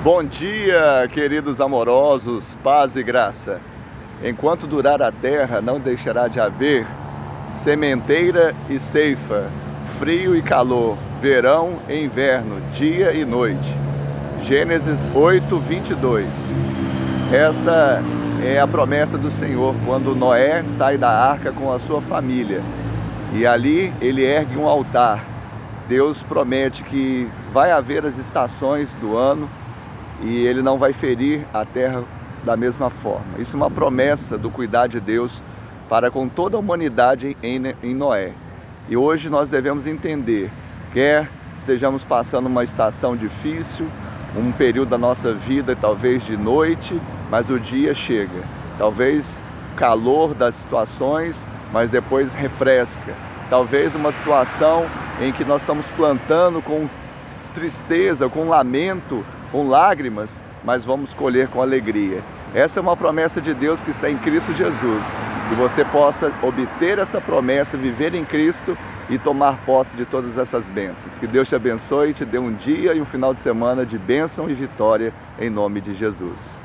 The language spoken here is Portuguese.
Bom dia, queridos amorosos, paz e graça. Enquanto durar a terra, não deixará de haver sementeira e ceifa, frio e calor, verão e inverno, dia e noite. Gênesis 8, 22. Esta é a promessa do Senhor quando Noé sai da arca com a sua família e ali ele ergue um altar. Deus promete que vai haver as estações do ano e ele não vai ferir a terra da mesma forma. Isso é uma promessa do cuidar de Deus para com toda a humanidade em, Noé. E hoje nós devemos entender, quer estejamos passando uma estação difícil, um período da nossa vida talvez de noite, mas o dia chega. Talvez calor das situações, mas depois refresca. Talvez uma situação em que nós estamos plantando com tristeza, com lamento, com lágrimas, mas vamos colher com alegria. Essa é uma promessa de Deus que está em Cristo Jesus. Que você possa obter essa promessa, viver em Cristo e tomar posse de todas essas bênçãos. Que Deus te abençoe e te dê um dia e um final de semana de bênção e vitória em nome de Jesus.